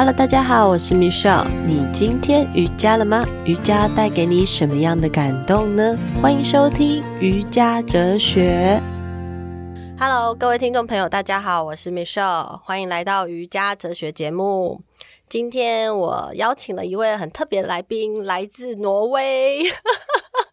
Hello，大家好，我是 Michelle。你今天瑜伽了吗？瑜伽带给你什么样的感动呢？欢迎收听瑜伽哲学。Hello，各位听众朋友，大家好，我是 Michelle，欢迎来到瑜伽哲学节目。今天我邀请了一位很特别的来宾，来自挪威。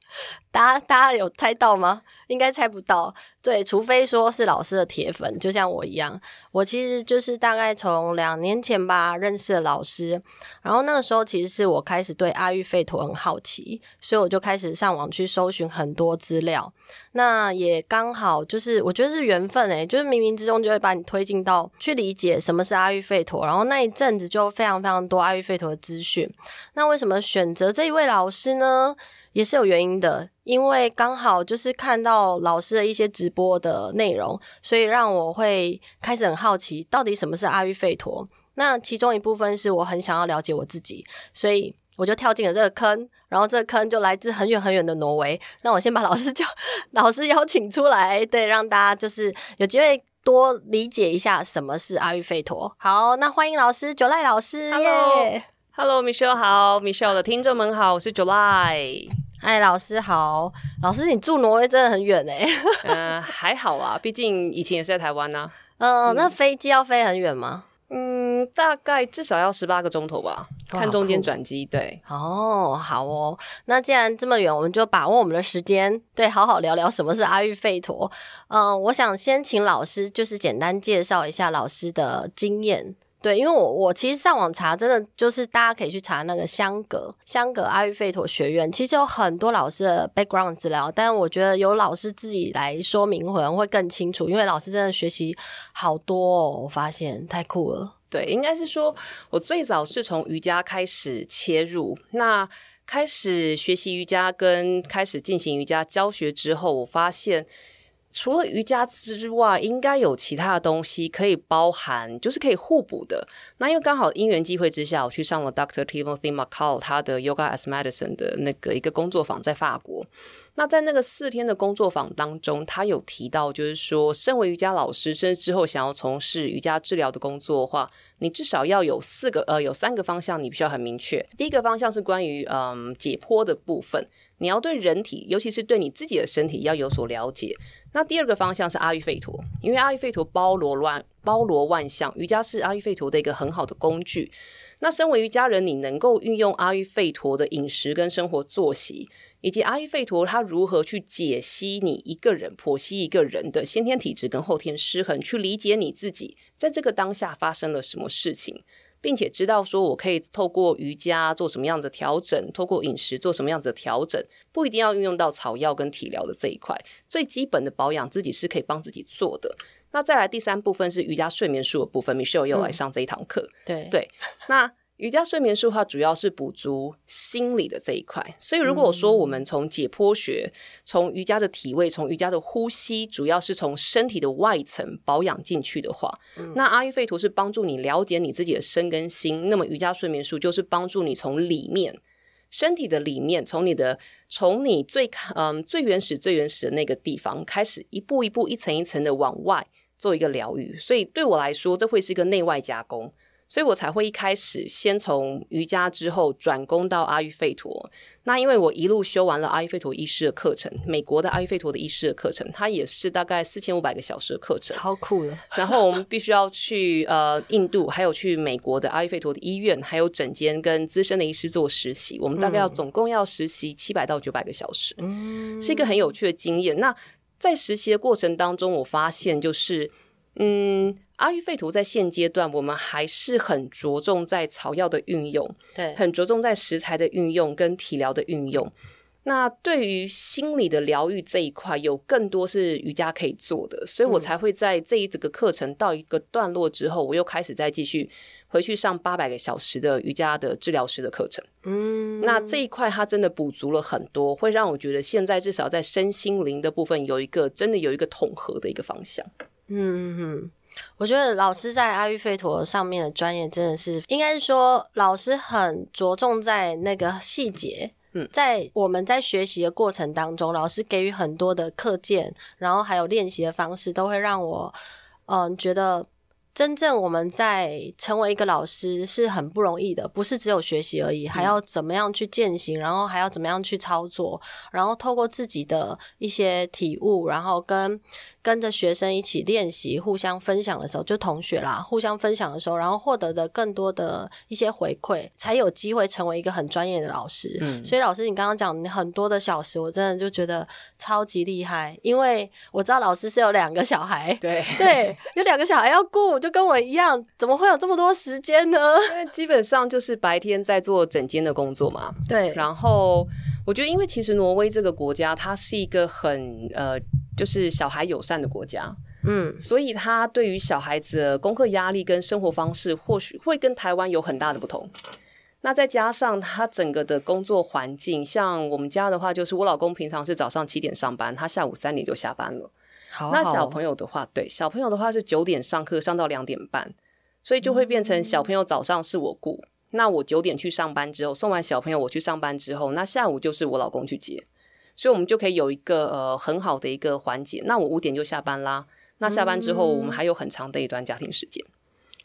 大家大家有猜到吗？应该猜不到，对，除非说是老师的铁粉，就像我一样。我其实就是大概从两年前吧认识了老师，然后那个时候其实是我开始对阿育吠陀很好奇，所以我就开始上网去搜寻很多资料。那也刚好就是我觉得是缘分诶，就是冥冥之中就会把你推进到去理解什么是阿育吠陀，然后那一阵子就非常非常多阿育吠陀的资讯。那为什么选择这一位老师呢？也是有原因的，因为刚好就是看到老师的一些直播的内容，所以让我会开始很好奇，到底什么是阿育吠陀。那其中一部分是我很想要了解我自己，所以我就跳进了这个坑，然后这个坑就来自很远很远的挪威。那我先把老师叫 老师邀请出来，对，让大家就是有机会多理解一下什么是阿育吠陀。好，那欢迎老师九赖老师，Hello，Hello，Michelle 好，Michelle 的听众们好，我是 July。嗨，老师好，老师，你住挪威真的很远哎。嗯、呃，还好啊，毕竟以前也是在台湾呢、啊。呃、嗯，那飞机要飞很远吗？嗯，大概至少要十八个钟头吧，看中间转机。对，哦，好哦。那既然这么远，我们就把握我们的时间，对，好好聊聊什么是阿育吠陀。嗯，我想先请老师就是简单介绍一下老师的经验。对，因为我我其实上网查，真的就是大家可以去查那个香格香格阿育吠陀学院，其实有很多老师的 background 资料，但我觉得由老师自己来说明可能会更清楚，因为老师真的学习好多哦，我发现太酷了。对，应该是说我最早是从瑜伽开始切入，那开始学习瑜伽跟开始进行瑜伽教学之后，我发现。除了瑜伽之外，应该有其他的东西可以包含，就是可以互补的。那因为刚好因缘际会之下，我去上了 Dr. Timothy McCall 他的 Yoga as Medicine 的那个一个工作坊，在法国。那在那个四天的工作坊当中，他有提到，就是说，身为瑜伽老师，甚至之后想要从事瑜伽治疗的工作的话，你至少要有四个呃，有三个方向，你必须要很明确。第一个方向是关于嗯解剖的部分，你要对人体，尤其是对你自己的身体要有所了解。那第二个方向是阿育吠陀，因为阿育吠陀包罗万包罗万象，瑜伽是阿育吠陀的一个很好的工具。那身为瑜伽人，你能够运用阿育吠陀的饮食跟生活作息。以及阿育吠陀它如何去解析你一个人、剖析一个人的先天体质跟后天失衡，去理解你自己在这个当下发生了什么事情，并且知道说我可以透过瑜伽做什么样子的调整，透过饮食做什么样子的调整，不一定要运用到草药跟体疗的这一块，最基本的保养自己是可以帮自己做的。那再来第三部分是瑜伽睡眠术的部分，Michelle 又来上这一堂课，对对，那。瑜伽睡眠术它主要是补足心理的这一块，所以如果说我们从解剖学、从、嗯、瑜伽的体位、从瑜伽的呼吸，主要是从身体的外层保养进去的话，嗯、那阿育吠陀是帮助你了解你自己的身跟心，那么瑜伽睡眠术就是帮助你从里面身体的里面，从你的从你最嗯最原始最原始的那个地方开始，一步一步、一层一层的往外做一个疗愈。所以对我来说，这会是一个内外夹攻。所以我才会一开始先从瑜伽之后转攻到阿育吠陀。那因为我一路修完了阿育吠陀医师的课程，美国的阿育吠陀的医师的课程，它也是大概四千五百个小时的课程，超酷的。然后我们必须要去呃印度，还有去美国的阿育吠陀的医院，还有整间跟资深的医师做实习。我们大概要总共要实习七百到九百个小时，嗯，是一个很有趣的经验。那在实习的过程当中，我发现就是。嗯，阿育吠陀在现阶段，我们还是很着重在草药的运用，对，很着重在食材的运用跟体疗的运用。那对于心理的疗愈这一块，有更多是瑜伽可以做的，所以我才会在这一整个课程到一个段落之后，我又开始再继续回去上八百个小时的瑜伽的治疗师的课程。嗯，那这一块它真的补足了很多，会让我觉得现在至少在身心灵的部分有一个真的有一个统合的一个方向。嗯嗯嗯，我觉得老师在阿育吠陀上面的专业真的是，应该是说老师很着重在那个细节。嗯，在我们在学习的过程当中，老师给予很多的课件，然后还有练习的方式，都会让我嗯觉得真正我们在成为一个老师是很不容易的，不是只有学习而已，还要怎么样去践行，然后还要怎么样去操作，然后透过自己的一些体悟，然后跟跟着学生一起练习，互相分享的时候，就同学啦，互相分享的时候，然后获得的更多的一些回馈，才有机会成为一个很专业的老师。嗯，所以老师，你刚刚讲你很多的小时，我真的就觉得超级厉害，因为我知道老师是有两个小孩，对对，有两个小孩要顾，就跟我一样，怎么会有这么多时间呢？因为基本上就是白天在做整间的工作嘛。对，然后我觉得，因为其实挪威这个国家，它是一个很呃。就是小孩友善的国家，嗯，所以他对于小孩子的功课压力跟生活方式，或许会跟台湾有很大的不同。那再加上他整个的工作环境，像我们家的话，就是我老公平常是早上七点上班，他下午三点就下班了。好好。那小朋友的话，对，小朋友的话是九点上课，上到两点半，所以就会变成小朋友早上是我顾，嗯，那我九点去上班之后，送完小朋友我去上班之后，那下午就是我老公去接。所以，我们就可以有一个呃很好的一个环节。那我五点就下班啦。那下班之后，我们还有很长的一段家庭时间，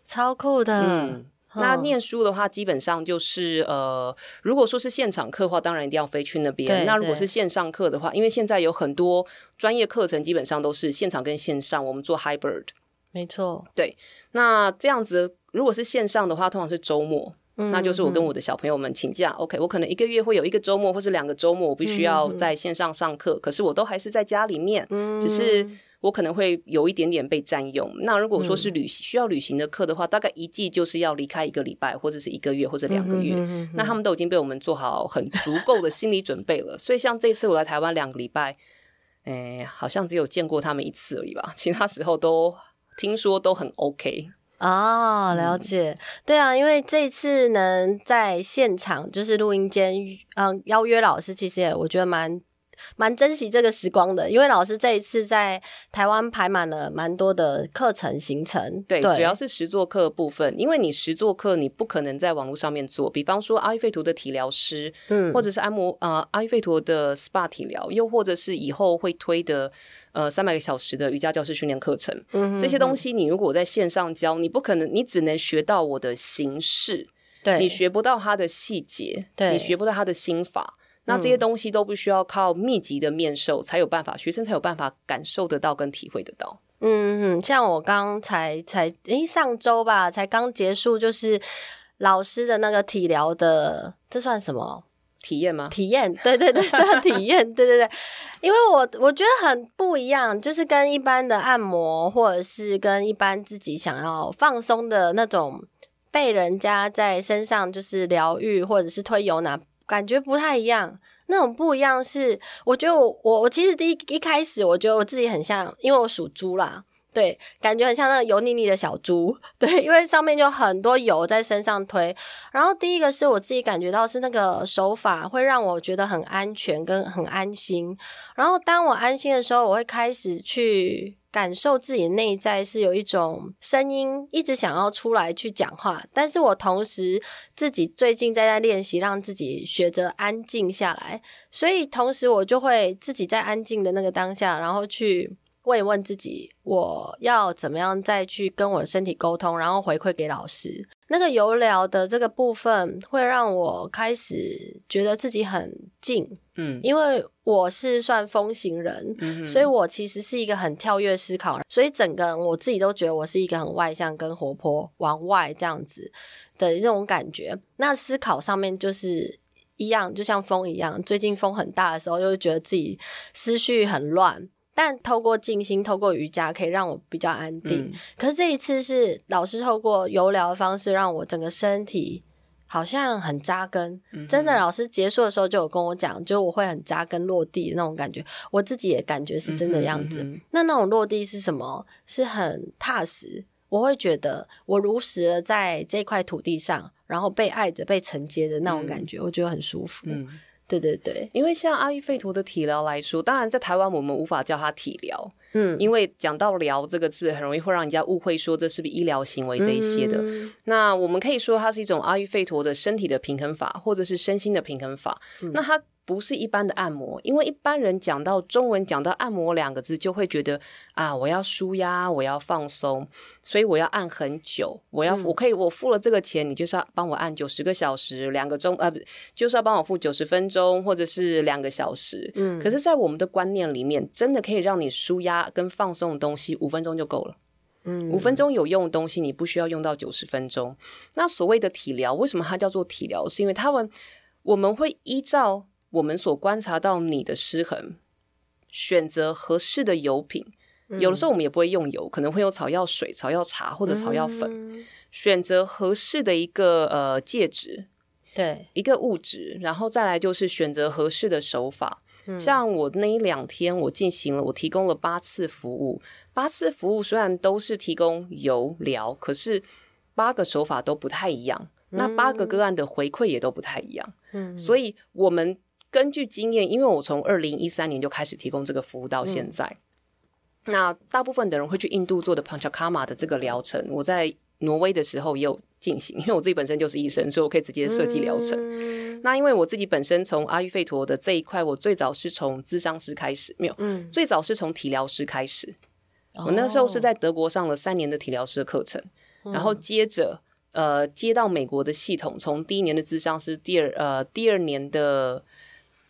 超酷的。嗯，那念书的话，基本上就是呃，如果说是现场课的话，当然一定要飞去那边。那如果是线上课的话，因为现在有很多专业课程，基本上都是现场跟线上，我们做 hybrid。没错，对。那这样子，如果是线上的话，通常是周末。那就是我跟我的小朋友们请假，嗯，OK，我可能一个月会有一个周末或是两个周末，我必须要在线上上课，嗯，可是我都还是在家里面，嗯，只是我可能会有一点点被占用。那如果说是旅行，嗯，需要旅行的课的话，大概一季就是要离开一个礼拜，或者是一个月或者两个月，嗯。那他们都已经被我们做好很足够的心理准备了，所以像这次我来台湾两个礼拜，哎，好像只有见过他们一次而已吧，其他时候都听说都很 OK。哦，了解，嗯，对啊，因为这次能在现场就是录音间，嗯，邀约老师，其实也我觉得蛮。蛮珍惜这个时光的，因为老师这一次在台湾排满了蛮多的课程行程。对，对主要是实作课部分，因为你实作课你不可能在网络上面做，比方说阿育吠陀的体疗师，嗯，或者是按摩呃阿育吠陀的 SPA 体疗，又或者是以后会推的呃三百个小时的瑜伽教师训练课程，嗯哼哼，这些东西你如果在线上教，你不可能，你只能学到我的形式，对，你学不到它的细节，对，你学不到它的心法。那这些东西都不需要靠密集的面授才有办法，学生才有办法感受得到跟体会得到。嗯嗯，像我刚才才诶上周吧，才刚结束，就是老师的那个体疗的，这算什么体验吗？体验，对对对，算体验，对对对。因为我我觉得很不一样，就是跟一般的按摩，或者是跟一般自己想要放松的那种，被人家在身上就是疗愈，或者是推油拿。感觉不太一样，那种不一样是，我觉得我我我其实第一一开始，我觉得我自己很像，因为我属猪啦，对，感觉很像那个油腻腻的小猪，对，因为上面就很多油在身上推。然后第一个是我自己感觉到是那个手法会让我觉得很安全跟很安心。然后当我安心的时候，我会开始去。感受自己内在是有一种声音一直想要出来去讲话，但是我同时自己最近在在练习让自己学着安静下来，所以同时我就会自己在安静的那个当下，然后去。问一问自己，我要怎么样再去跟我的身体沟通，然后回馈给老师。那个油疗的这个部分会让我开始觉得自己很静，嗯，因为我是算风行人，嗯，所以我其实是一个很跳跃思考，所以整个我自己都觉得我是一个很外向跟活泼，往外这样子的那种感觉。那思考上面就是一样，就像风一样。最近风很大的时候，又觉得自己思绪很乱。但透过静心，透过瑜伽，可以让我比较安定。嗯。可是这一次是老师透过油疗的方式，让我整个身体好像很扎根。嗯。真的，老师结束的时候就有跟我讲，就我会很扎根落地的那种感觉。我自己也感觉是真的样子。嗯。那那种落地是什么？是很踏实。我会觉得我如实的在这块土地上，然后被爱着、被承接的那种感觉，嗯。我觉得很舒服。嗯。对对对，因为像阿育吠陀的体疗来说，当然在台湾我们无法叫它体疗，嗯，因为讲到“疗”这个字，很容易会让人家误会说这是不是医疗行为这一些的。嗯。那我们可以说它是一种阿育吠陀的身体的平衡法，或者是身心的平衡法。嗯。那它不是一般的按摩，因为一般人讲到中文讲到按摩两个字，就会觉得啊，我要舒压，我要放松，所以我要按很久，我要、嗯、我可以我付了这个钱，你就是要帮我按九十个小时，两个钟啊，不就是要帮我付九十分钟或者是两个小时。嗯，可是，在我们的观念里面，真的可以让你舒压跟放松的东西，五分钟就够了。嗯，五分钟有用的东西，你不需要用到九十分钟。那所谓的体疗，为什么它叫做体疗？是因为他们我们会依照。我们所观察到你的失衡，选择合适的油品，嗯，有的时候我们也不会用油，可能会用草药水、草药茶或者草药粉。嗯，选择合适的一个呃介质，对，一个物质，然后再来就是选择合适的手法。嗯，像我那一两天，我进行了，我提供了八次服务，八次服务虽然都是提供油疗，可是八个手法都不太一样，嗯，那八个个案的回馈也都不太一样。嗯，所以我们。根据经验，因为我从二零一三年就开始提供这个服务到现在，嗯、那大部分的人会去印度做的 Panchakarma 的这个疗程，我在挪威的时候也有进行，因为我自己本身就是医生，所以我可以直接设计疗程。嗯、那因为我自己本身从阿育吠陀的这一块，我最早是从咨商师开始，没有，嗯、最早是从体疗师开始。哦、我那时候是在德国上了三年的体疗师的课程，嗯、然后接着呃接到美国的系统，从第一年的咨商师，第二呃第二年的。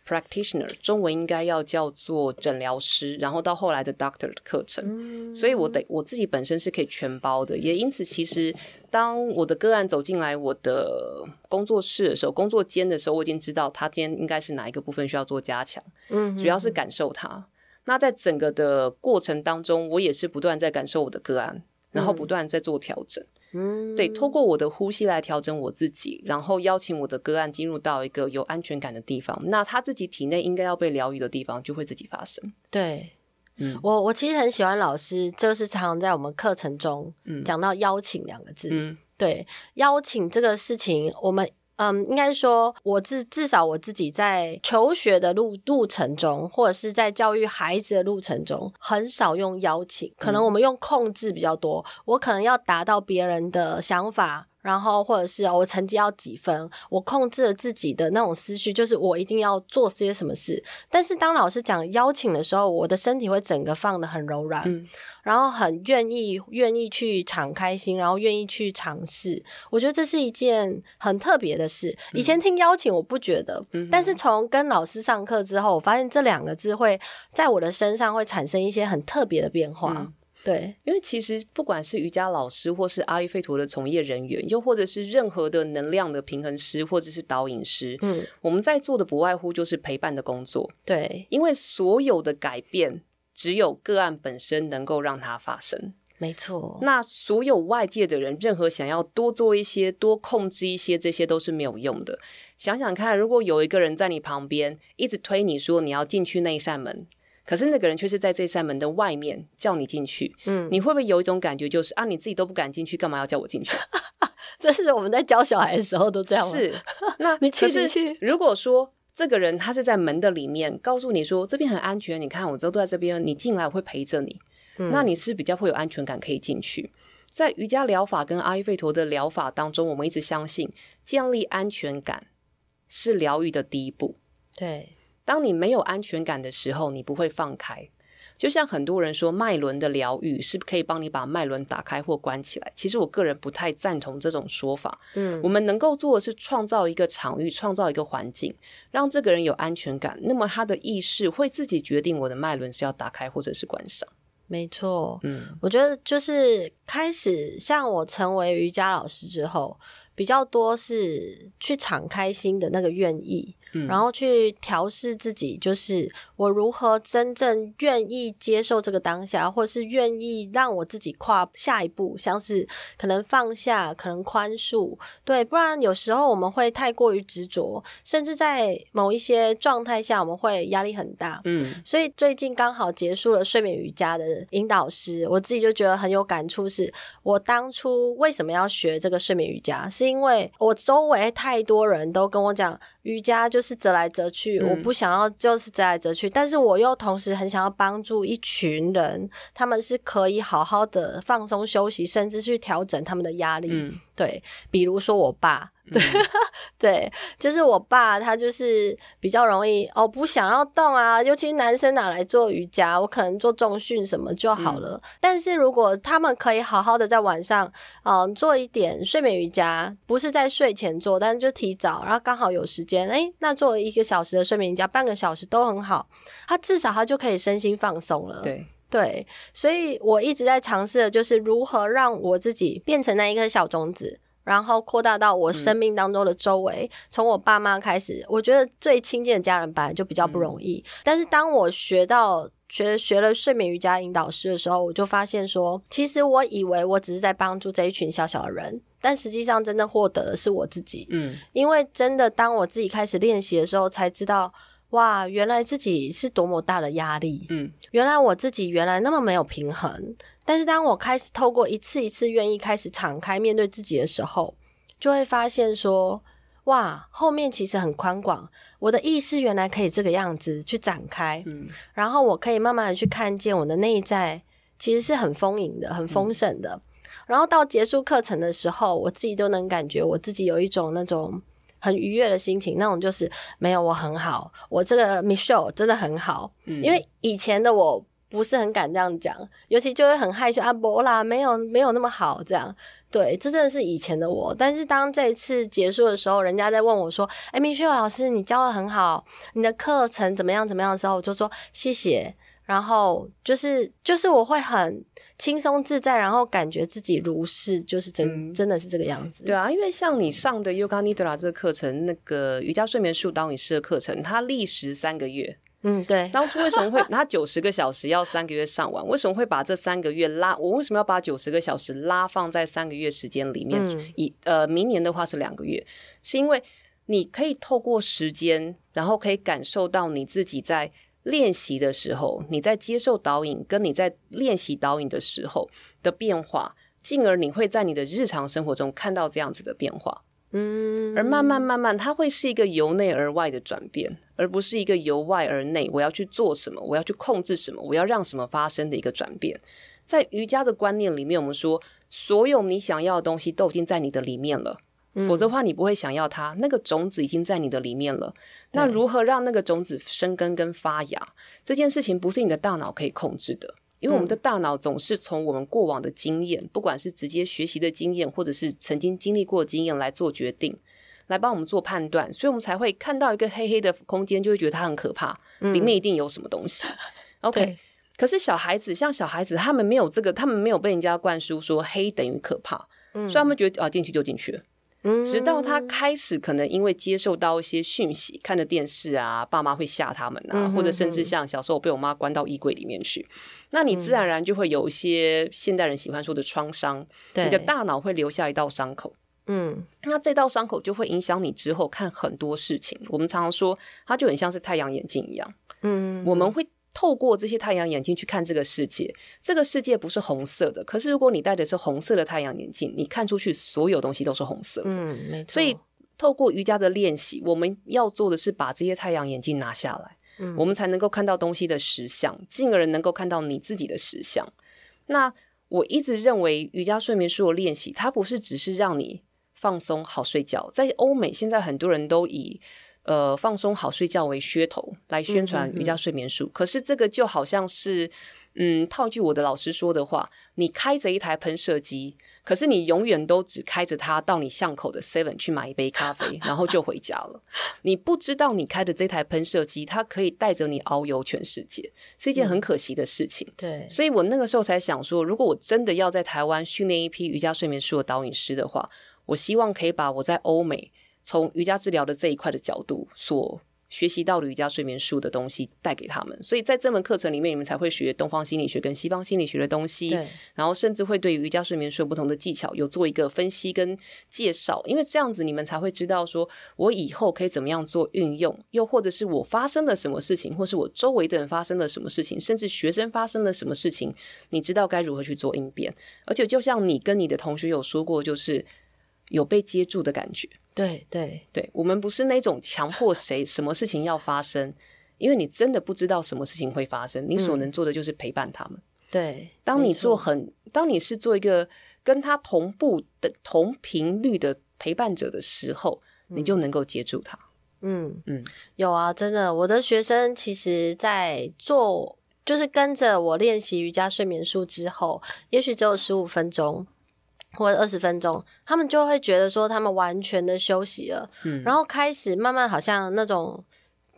Practitioner 中文应该要叫做诊疗师，然后到后来的 Doctor 的课程，嗯、所以我的我自己本身是可以全包的，也因此其实当我的个案走进来我的工作室的时候，工作间的时候，我已经知道他今天应该是哪一个部分需要做加强，嗯，主要是感受他。那在整个的过程当中，我也是不断在感受我的个案，然后不断在做调整。嗯，对，透过我的呼吸来调整我自己，然后邀请我的个案进入到一个有安全感的地方，那他自己体内应该要被疗愈的地方就会自己发生。对，嗯，我我其实很喜欢老师，就是常常在我们课程中讲到邀请两个字。嗯，对，邀请这个事情，我们。嗯，应该说，我至至少我自己在求学的路路程中，或者是在教育孩子的路程中，很少用邀请，可能我们用控制比较多。我可能要达到别人的想法。然后，或者是我成绩要几分，我控制了自己的那种思绪，就是我一定要做些什么事。但是当老师讲邀请的时候，我的身体会整个放的很柔软，嗯、然后很愿意愿意去敞开心，然后愿意去尝试。我觉得这是一件很特别的事。嗯、以前听邀请我不觉得，嗯、但是从跟老师上课之后，我发现这两个字会在我的身上会产生一些很特别的变化。嗯对，因为其实不管是瑜伽老师，或是阿育吠陀的从业人员，又或者是任何的能量的平衡师，或者是导引师，嗯，我们在做的不外乎就是陪伴的工作。对，因为所有的改变，只有个案本身能够让它发生。没错，那所有外界的人，任何想要多做一些、多控制一些，这些都是没有用的。想想看，如果有一个人在你旁边，一直推你说你要进去那一扇门。可是那个人却是在这扇门的外面叫你进去，嗯，你会不会有一种感觉，就是啊，你自己都不敢进去，干嘛要叫我进去？这是我们在教小孩的时候都这样。是，那你其实如果说这个人他是在门的里面，告诉你说这边很安全，你看我都在这边，你进来我会陪着你，嗯，那你是比较会有安全感可以进去。在瑜伽疗法跟阿育吠陀的疗法当中，我们一直相信建立安全感是疗愈的第一步。对。当你没有安全感的时候，你不会放开。就像很多人说，脉轮的疗愈是可以帮你把脉轮打开或关起来。其实我个人不太赞同这种说法。嗯，我们能够做的是创造一个场域，创造一个环境，让这个人有安全感。那么他的意识会自己决定我的脉轮是要打开或者是关上。没错。嗯，我觉得就是开始像我成为瑜伽老师之后，比较多是去敞开心的那个愿意。然后去调试自己，就是我如何真正愿意接受这个当下，或是愿意让我自己跨下一步，像是可能放下，可能宽恕，对，不然有时候我们会太过于执着，甚至在某一些状态下，我们会压力很大。嗯，所以最近刚好结束了睡眠瑜伽的引导师，我自己就觉得很有感触是，是我当初为什么要学这个睡眠瑜伽，是因为我周围太多人都跟我讲。瑜伽就是折来折去，嗯、我不想要就是折来折去，但是我又同时很想要帮助一群人，他们是可以好好的放松休息，甚至去调整他们的压力。嗯、对，比如说我爸。对，嗯、对，就是我爸，他就是比较容易哦，不想要动啊，尤其男生拿来做瑜伽，我可能做重训什么就好了。嗯、但是如果他们可以好好的在晚上，嗯、呃，做一点睡眠瑜伽，不是在睡前做，但是就提早，然后刚好有时间，诶，那做一个小时的睡眠瑜伽，半个小时都很好，他至少他就可以身心放松了。对对，所以我一直在尝试的就是如何让我自己变成那一颗小种子。然后扩大到我生命当中的周围，嗯、从我爸妈开始，我觉得最亲近的家人本来就比较不容易。嗯、但是当我学到学学了睡眠瑜伽引导师的时候，我就发现说，其实我以为我只是在帮助这一群小小的人，但实际上真的获得的是我自己。嗯，因为真的当我自己开始练习的时候，才知道哇，原来自己是多么大的压力。嗯，原来我自己原来那么没有平衡。但是当我开始透过一次一次愿意开始敞开面对自己的时候，就会发现说，哇，后面其实很宽广。我的意识原来可以这个样子去展开，嗯，然后我可以慢慢的去看见我的内在其实是很丰盈的、很丰盛的。嗯，然后到结束课程的时候，我自己都能感觉我自己有一种那种很愉悦的心情，那种就是没有我很好，我这个 Michelle 真的很好，嗯，因为以前的我。不是很敢这样讲，尤其就会很害羞啊，不啦，没有没有那么好这样。对，这真的是以前的我。但是当这一次结束的时候，人家在问我说：“哎，Michelle 老师，你教的很好，你的课程怎么样怎么样？”的时候，我就说谢谢。然后就是就是我会很轻松自在，然后感觉自己如是，就是真、嗯、真的是这个样子。对啊，因为像你上的 Yoga Nidra 这个课程，那个瑜伽睡眠术导引师的课程，它历时三个月。嗯，对。当初为什么会他九十个小时要三个月上完？为什么会把这三个月拉？我为什么要把九十个小时拉放在三个月时间里面？嗯、以呃，明年的话是两个月，是因为你可以透过时间，然后可以感受到你自己在练习的时候，你在接受导引，跟你在练习导引的时候的变化，进而你会在你的日常生活中看到这样子的变化。嗯，而慢慢慢慢，它会是一个由内而外的转变，而不是一个由外而内。我要去做什么，我要去控制什么，我要让什么发生的一个转变。在瑜伽的观念里面，我们说，所有你想要的东西都已经在你的里面了，嗯、否则的话，你不会想要它。那个种子已经在你的里面了。那如何让那个种子生根跟发芽？这件事情不是你的大脑可以控制的。因为我们的大脑总是从我们过往的经验，嗯、不管是直接学习的经验，或者是曾经经历过的经验来做决定，来帮我们做判断，所以我们才会看到一个黑黑的空间，就会觉得它很可怕，嗯、里面一定有什么东西。OK，可是小孩子像小孩子，他们没有这个，他们没有被人家灌输说黑等于可怕，嗯、所以他们觉得啊，进去就进去了。直到他开始可能因为接受到一些讯息，看着电视啊，爸妈会吓他们啊，嗯、哼哼或者甚至像小时候被我妈关到衣柜里面去，那你自然而然就会有一些现代人喜欢说的创伤，对你的大脑会留下一道伤口。嗯，那这道伤口就会影响你之后看很多事情。我们常常说，它就很像是太阳眼镜一样。嗯，我们会。透过这些太阳眼镜去看这个世界，这个世界不是红色的。可是如果你戴的是红色的太阳眼镜，你看出去所有东西都是红色的。嗯，没错。所以透过瑜伽的练习，我们要做的是把这些太阳眼镜拿下来，嗯，我们才能够看到东西的实相，进而能够看到你自己的实相。那我一直认为瑜伽睡眠术的练习，它不是只是让你放松好睡觉。在欧美，现在很多人都以呃，放松好睡觉为噱头来宣传瑜伽睡眠术，可是这个就好像是，嗯，套句我的老师说的话，你开着一台喷射机，可是你永远都只开着它到你巷口的 Seven 去买一杯咖啡，然后就回家了。你不知道你开的这台喷射机，它可以带着你遨游全世界，是一件很可惜的事情。嗯、对，所以我那个时候才想说，如果我真的要在台湾训练一批瑜伽睡眠术的导引师的话，我希望可以把我在欧美。从瑜伽治疗的这一块的角度所学习到的瑜伽睡眠术的东西带给他们，所以在这门课程里面，你们才会学东方心理学跟西方心理学的东西，然后甚至会对于瑜伽睡眠术不同的技巧有做一个分析跟介绍，因为这样子你们才会知道说，我以后可以怎么样做运用，又或者是我发生了什么事情，或是我周围的人发生了什么事情，甚至学生发生了什么事情，你知道该如何去做应变，而且就像你跟你的同学有说过，就是有被接住的感觉。对对对，我们不是那种强迫谁 什么事情要发生，因为你真的不知道什么事情会发生，你所能做的就是陪伴他们。嗯、对，当你做很。当你是做一个跟他同步的同频率的陪伴者的时候，嗯、你就能够接住他。嗯嗯，有啊，真的，我的学生其实，在做就是跟着我练习瑜伽睡眠术之后，也许只有十五分钟或者二十分钟，他们就会觉得说，他们完全的休息了，嗯，然后开始慢慢好像那种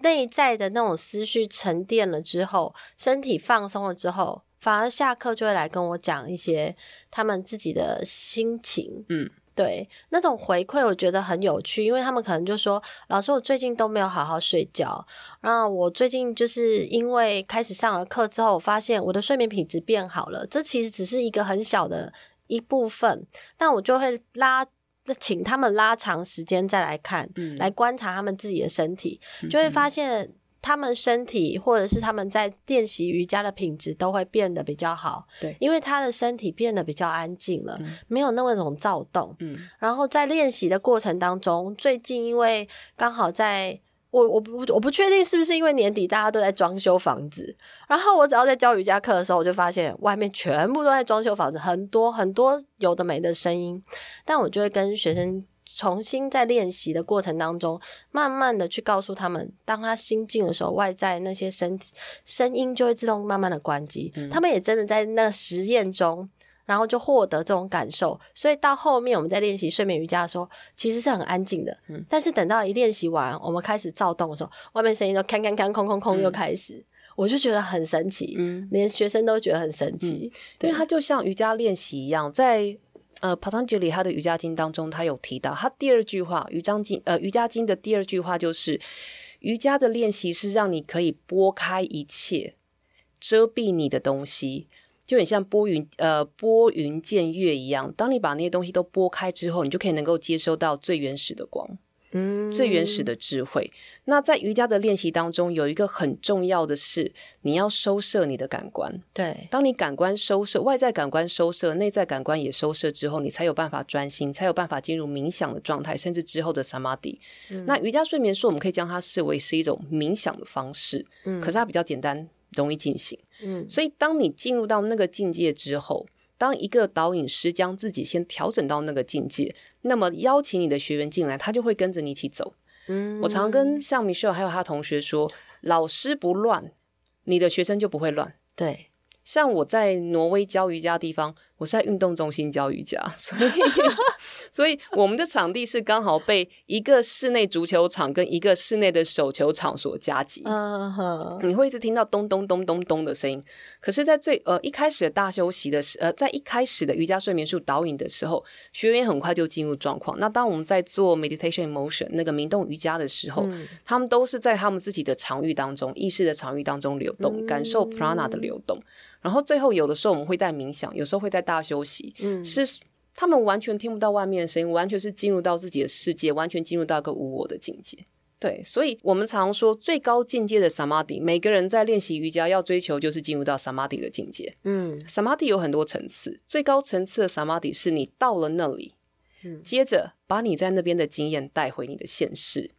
内在的那种思绪沉淀了之后，身体放松了之后，反而下课就会来跟我讲一些他们自己的心情，嗯。对，那种回馈我觉得很有趣，因为他们可能就说：“老师，我最近都没有好好睡觉，然后我最近就是因为开始上了课之后，我发现我的睡眠品质变好了。这其实只是一个很小的一部分，但我就会拉，请他们拉长时间再来看，嗯，来观察他们自己的身体，就会发现。”他们身体或者是他们在练习瑜伽的品质都会变得比较好，对，因为他的身体变得比较安静了，嗯、没有那么种躁动，嗯，然后在练习的过程当中，最近因为刚好在我我不我不确定是不是因为年底大家都在装修房子，然后我只要在教瑜伽课的时候，我就发现外面全部都在装修房子，很多很多有的没的声音，但我就会跟学生。重新在练习的过程当中，慢慢的去告诉他们，当他心静的时候，外在那些身体声音就会自动慢慢的关机。嗯、他们也真的在那实验中，然后就获得这种感受。所以到后面我们在练习睡眠瑜伽的时候，其实是很安静的。嗯、但是等到一练习完，我们开始躁动的时候，外面声音都铿铿铿、空空空又开始，嗯、我就觉得很神奇。嗯，连学生都觉得很神奇，嗯、因为它就像瑜伽练习一样，在。呃，Patanjali 他的瑜伽经当中，他有提到，他第二句话，瑜伽经呃瑜伽经的第二句话就是，瑜伽的练习是让你可以拨开一切遮蔽你的东西，就很像拨云呃拨云见月一样。当你把那些东西都拨开之后，你就可以能够接收到最原始的光。嗯，最原始的智慧。那在瑜伽的练习当中，有一个很重要的是，你要收摄你的感官。对，当你感官收摄，外在感官收摄，内在感官也收摄之后，你才有办法专心，才有办法进入冥想的状态，甚至之后的 samadhi。嗯，那瑜伽睡眠术，我们可以将它视为是一种冥想的方式。嗯，可是它比较简单，容易进行。嗯，所以当你进入到那个境界之后。当一个导引师将自己先调整到那个境界，那么邀请你的学员进来，他就会跟着你一起走。嗯，我常常跟像 Michelle 还有他同学说，老师不乱，你的学生就不会乱。对，像我在挪威教瑜伽的地方，我是在运动中心教瑜伽，所以。所以我们的场地是刚好被一个室内足球场跟一个室内的手球场所夹击。Uh huh. 你会一直听到咚咚咚咚咚的声音。可是，在最呃一开始的大休息的时，呃，在一开始的瑜伽睡眠术导引的时候，学员很快就进入状况。那当我们在做 meditation in motion 那个明动瑜伽的时候，嗯、他们都是在他们自己的场域当中，意识的场域当中流动，嗯、感受 prana 的流动。然后最后有的时候我们会带冥想，有时候会带大休息。嗯，是。他们完全听不到外面的声音，完全是进入到自己的世界，完全进入到一个无我的境界。对，所以我们常说最高境界的 Samadhi，每个人在练习瑜伽要追求就是进入到 Samadhi 的境界。嗯，Samadhi 有很多层次，最高层次的 Samadhi 是你到了那里，嗯，接着把你在那边的经验带回你的现世。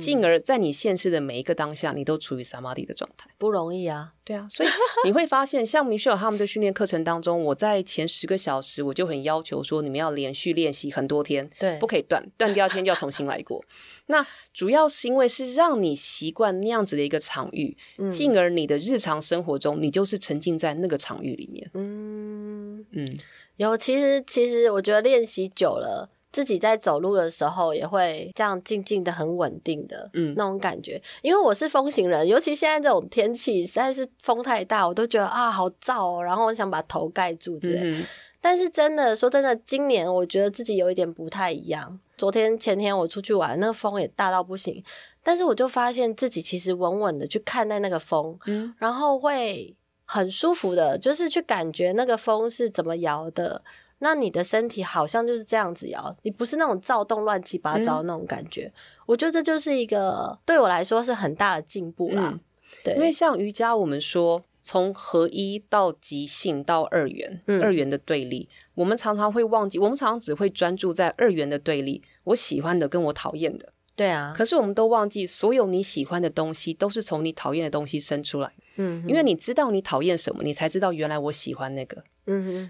进而在你现世的每一个当下，你都处于 samadhi 的状态，不容易啊。对啊，所以你会发现，像 Michelle 他们的训练课程当中，我在前十个小时我就很要求说，你们要连续练习很多天，对，不可以断，断第二天就要重新来过。那主要是因为是让你习惯那样子的一个场域，进、嗯、而你的日常生活中，你就是沉浸在那个场域里面。嗯嗯，嗯有，其实其实我觉得练习久了。自己在走路的时候也会这样静静的、很稳定的，嗯，那种感觉。因为我是风行人，尤其现在这种天气实在是风太大，我都觉得啊好燥哦，然后我想把头盖住之类。嗯。但是真的说真的，今年我觉得自己有一点不太一样。昨天前天我出去玩，那个风也大到不行，但是我就发现自己其实稳稳的去看待那个风，嗯，然后会很舒服的，就是去感觉那个风是怎么摇的。那你的身体好像就是这样子摇，你不是那种躁动乱七八糟的那种感觉。嗯、我觉得这就是一个对我来说是很大的进步啦。嗯、对，因为像瑜伽，我们说从合一到即兴到二元，嗯、二元的对立，我们常常会忘记，我们常常只会专注在二元的对立，我喜欢的跟我讨厌的。对啊，可是我们都忘记，所有你喜欢的东西都是从你讨厌的东西生出来。嗯，因为你知道你讨厌什么，你才知道原来我喜欢那个。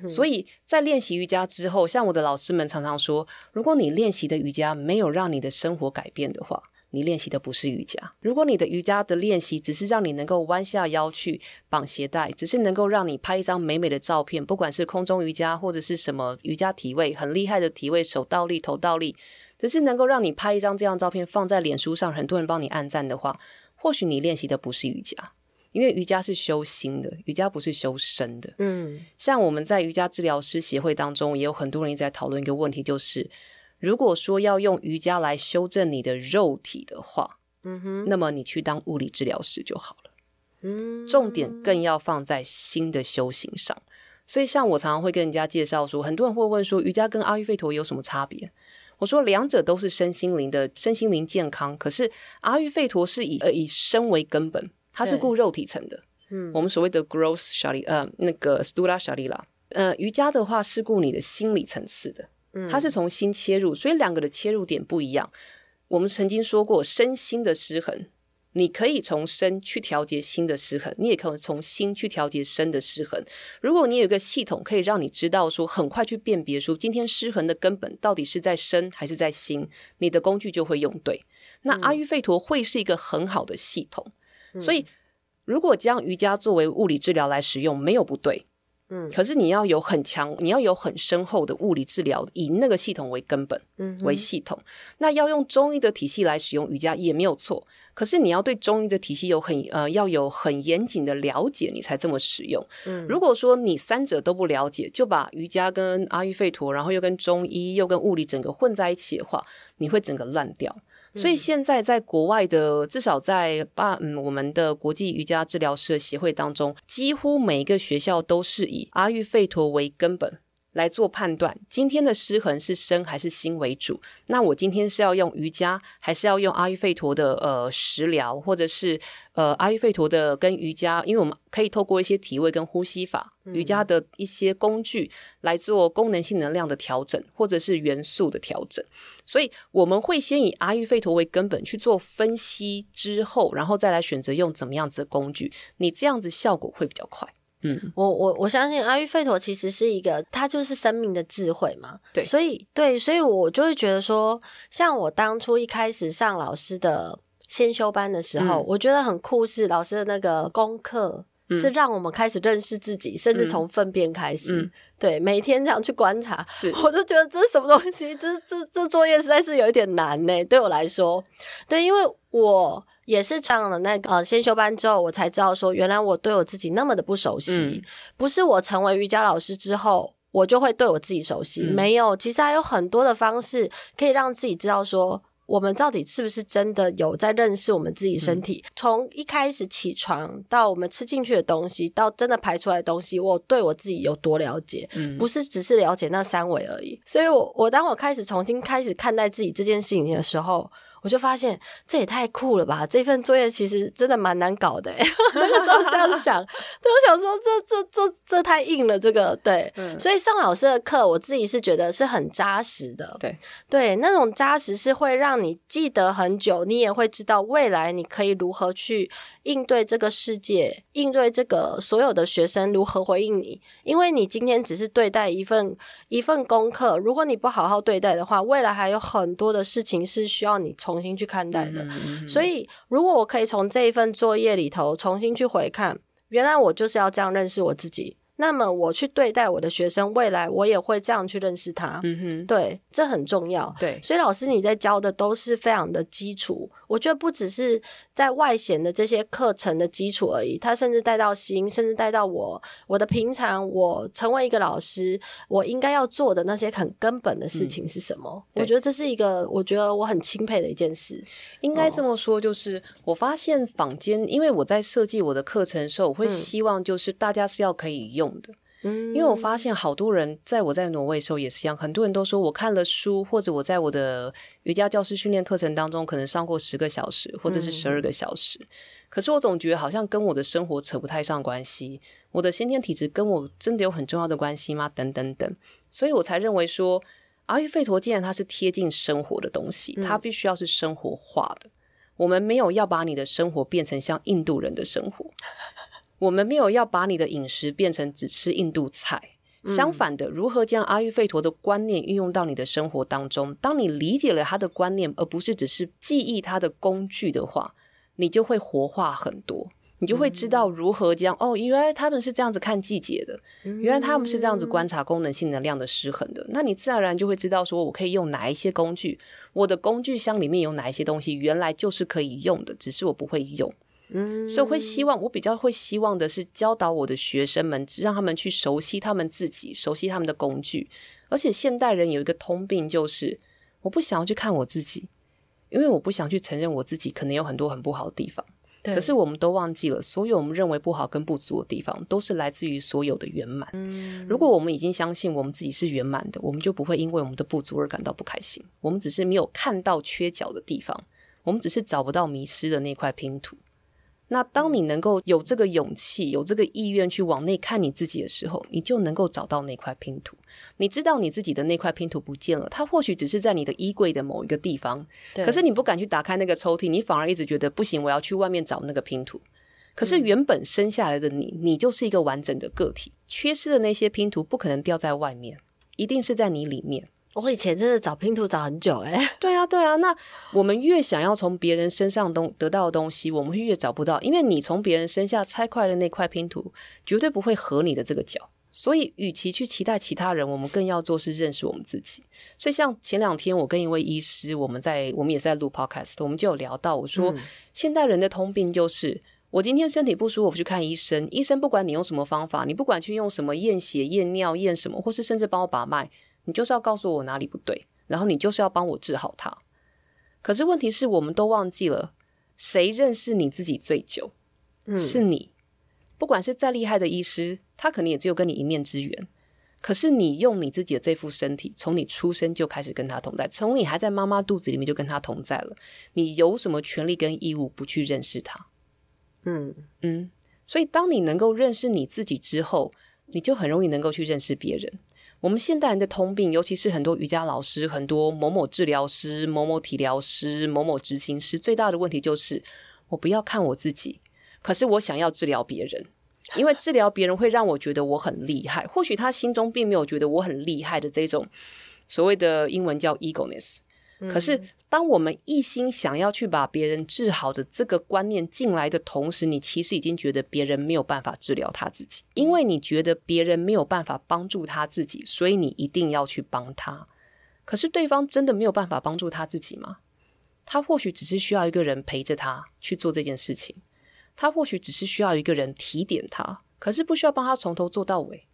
所以在练习瑜伽之后，像我的老师们常常说，如果你练习的瑜伽没有让你的生活改变的话，你练习的不是瑜伽。如果你的瑜伽的练习只是让你能够弯下腰去绑鞋带，只是能够让你拍一张美美的照片，不管是空中瑜伽或者是什么瑜伽体位，很厉害的体位，手倒立、头倒立，只是能够让你拍一张这样照片放在脸书上，很多人帮你按赞的话，或许你练习的不是瑜伽。因为瑜伽是修心的，瑜伽不是修身的。嗯，像我们在瑜伽治疗师协会当中，也有很多人一直在讨论一个问题，就是如果说要用瑜伽来修正你的肉体的话，嗯哼，那么你去当物理治疗师就好了。嗯，重点更要放在心的修行上。所以，像我常常会跟人家介绍说，很多人会问说，瑜伽跟阿育吠陀有什么差别？我说，两者都是身心灵的身心灵健康，可是阿育吠陀是以呃以身为根本。它是顾肉体层的，嗯，我们所谓的 gross sharira，呃，那个 stula sharira，呃，瑜伽的话是顾你的心理层次的，嗯，它是从心切入，所以两个的切入点不一样。我们曾经说过，身心的失衡，你可以从身去调节心的失衡，你也可以从心去调节身的失衡。如果你有一个系统可以让你知道说，很快去辨别出今天失衡的根本到底是在身还是在心，你的工具就会用对。那阿育吠陀会是一个很好的系统。所以，如果将瑜伽作为物理治疗来使用，没有不对，嗯，可是你要有很强，你要有很深厚的物理治疗，以那个系统为根本，嗯，为系统。那要用中医的体系来使用瑜伽也没有错，可是你要对中医的体系有很呃要有很严谨的了解，你才这么使用。嗯，如果说你三者都不了解，就把瑜伽跟阿育吠陀，然后又跟中医又跟物理整个混在一起的话，你会整个乱掉。所以现在在国外的，至少在巴嗯我们的国际瑜伽治疗师协会当中，几乎每一个学校都是以阿育吠陀为根本来做判断。今天的失衡是身还是心为主？那我今天是要用瑜伽，还是要用阿育吠陀的呃食疗，或者是呃阿育吠陀的跟瑜伽？因为我们可以透过一些体位跟呼吸法，瑜伽的一些工具来做功能性能量的调整，或者是元素的调整。所以我们会先以阿育吠陀为根本去做分析，之后，然后再来选择用怎么样子的工具，你这样子效果会比较快。嗯，我我我相信阿育吠陀其实是一个，它就是生命的智慧嘛。对，所以对，所以我就会觉得说，像我当初一开始上老师的先修班的时候，嗯、我觉得很酷，是老师的那个功课。是让我们开始认识自己，甚至从粪便开始，嗯、对，每天这样去观察，是，我就觉得这是什么东西？这这这作业实在是有一点难呢，对我来说，对，因为我也是上了那个呃先修班之后，我才知道说，原来我对我自己那么的不熟悉，嗯、不是我成为瑜伽老师之后，我就会对我自己熟悉，嗯、没有，其实还有很多的方式可以让自己知道说。我们到底是不是真的有在认识我们自己身体？从、嗯、一开始起床到我们吃进去的东西，到真的排出来的东西，我对我自己有多了解？嗯，不是只是了解那三维而已。所以我我当我开始重新开始看待自己这件事情的时候。我就发现这也太酷了吧！这份作业其实真的蛮难搞的。那个时候这样想，对，我想说这这这这太硬了，这个对。嗯、所以上老师的课，我自己是觉得是很扎实的。对对，那种扎实是会让你记得很久，你也会知道未来你可以如何去应对这个世界，应对这个所有的学生如何回应你。因为你今天只是对待一份一份功课，如果你不好好对待的话，未来还有很多的事情是需要你从。重新去看待的，所以如果我可以从这一份作业里头重新去回看，原来我就是要这样认识我自己。那么我去对待我的学生，未来我也会这样去认识他。嗯哼，对，这很重要。对，所以老师你在教的都是非常的基础。我觉得不只是在外显的这些课程的基础而已，他甚至带到心，甚至带到我我的平常，我成为一个老师，我应该要做的那些很根本的事情是什么？嗯、我觉得这是一个我觉得我很钦佩的一件事。应该这么说，就是我发现坊间，因为我在设计我的课程的时候，我会希望就是大家是要可以用的。因为我发现好多人在我在挪威的时候也是一样，很多人都说我看了书，或者我在我的瑜伽教师训练课程当中可能上过十个小时，或者是十二个小时，嗯、可是我总觉得好像跟我的生活扯不太上关系，我的先天体质跟我真的有很重要的关系吗？等等等，所以我才认为说阿育吠陀既然它是贴近生活的东西，它必须要是生活化的。我们没有要把你的生活变成像印度人的生活。我们没有要把你的饮食变成只吃印度菜，相反的，如何将阿育吠陀的观念运用到你的生活当中？当你理解了他的观念，而不是只是记忆他的工具的话，你就会活化很多。你就会知道如何将哦，原来他们是这样子看季节的，原来他们是这样子观察功能性能量的失衡的。那你自然而然就会知道，说我可以用哪一些工具，我的工具箱里面有哪一些东西，原来就是可以用的，只是我不会用。嗯，所以会希望，我比较会希望的是教导我的学生们，让他们去熟悉他们自己，熟悉他们的工具。而且现代人有一个通病，就是我不想要去看我自己，因为我不想去承认我自己可能有很多很不好的地方。可是我们都忘记了，所有我们认为不好跟不足的地方，都是来自于所有的圆满。嗯，如果我们已经相信我们自己是圆满的，我们就不会因为我们的不足而感到不开心。我们只是没有看到缺角的地方，我们只是找不到迷失的那块拼图。那当你能够有这个勇气、有这个意愿去往内看你自己的时候，你就能够找到那块拼图。你知道你自己的那块拼图不见了，它或许只是在你的衣柜的某一个地方，可是你不敢去打开那个抽屉，你反而一直觉得不行，我要去外面找那个拼图。可是原本生下来的你，你就是一个完整的个体，缺失的那些拼图不可能掉在外面，一定是在你里面。我以前真的找拼图找很久哎、欸，对啊，对啊。那我们越想要从别人身上东得到的东西，我们会越找不到，因为你从别人身下拆块的那块拼图，绝对不会合你的这个角。所以，与其去期待其他人，我们更要做是认识我们自己。所以，像前两天我跟一位医师，我们在我们也是在录 podcast，我们就有聊到，我说、嗯、现代人的通病就是，我今天身体不舒服，我去看医生，医生不管你用什么方法，你不管去用什么验血、验尿、验什么，或是甚至帮我把脉。你就是要告诉我哪里不对，然后你就是要帮我治好它。可是问题是我们都忘记了，谁认识你自己最久？嗯，是你。不管是再厉害的医师，他可能也只有跟你一面之缘。可是你用你自己的这副身体，从你出生就开始跟他同在，从你还在妈妈肚子里面就跟他同在了。你有什么权利跟义务不去认识他？嗯嗯。所以当你能够认识你自己之后，你就很容易能够去认识别人。我们现代人的通病，尤其是很多瑜伽老师、很多某某治疗师、某某体疗师、某某执行师，最大的问题就是，我不要看我自己，可是我想要治疗别人，因为治疗别人会让我觉得我很厉害。或许他心中并没有觉得我很厉害的这种所谓的英文叫 egoness。可是，当我们一心想要去把别人治好的这个观念进来的同时，你其实已经觉得别人没有办法治疗他自己，因为你觉得别人没有办法帮助他自己，所以你一定要去帮他。可是，对方真的没有办法帮助他自己吗？他或许只是需要一个人陪着他去做这件事情，他或许只是需要一个人提点他，可是不需要帮他从头做到尾。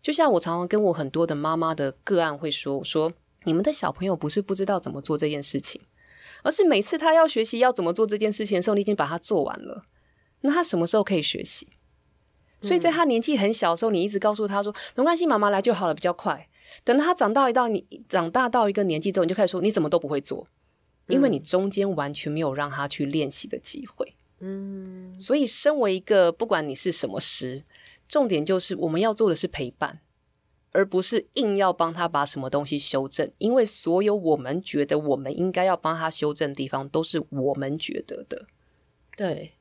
就像我常常跟我很多的妈妈的个案会说，我说。你们的小朋友不是不知道怎么做这件事情，而是每次他要学习要怎么做这件事情的时候，你已经把它做完了。那他什么时候可以学习？所以在他年纪很小的时候，你一直告诉他说：“没关系，妈妈来就好了，比较快。”等到他长到一到你长大到一个年纪之后，你就开始说：“你怎么都不会做？”因为你中间完全没有让他去练习的机会。嗯，所以身为一个不管你是什么师，重点就是我们要做的是陪伴。而不是硬要帮他把什么东西修正，因为所有我们觉得我们应该要帮他修正的地方，都是我们觉得的。对，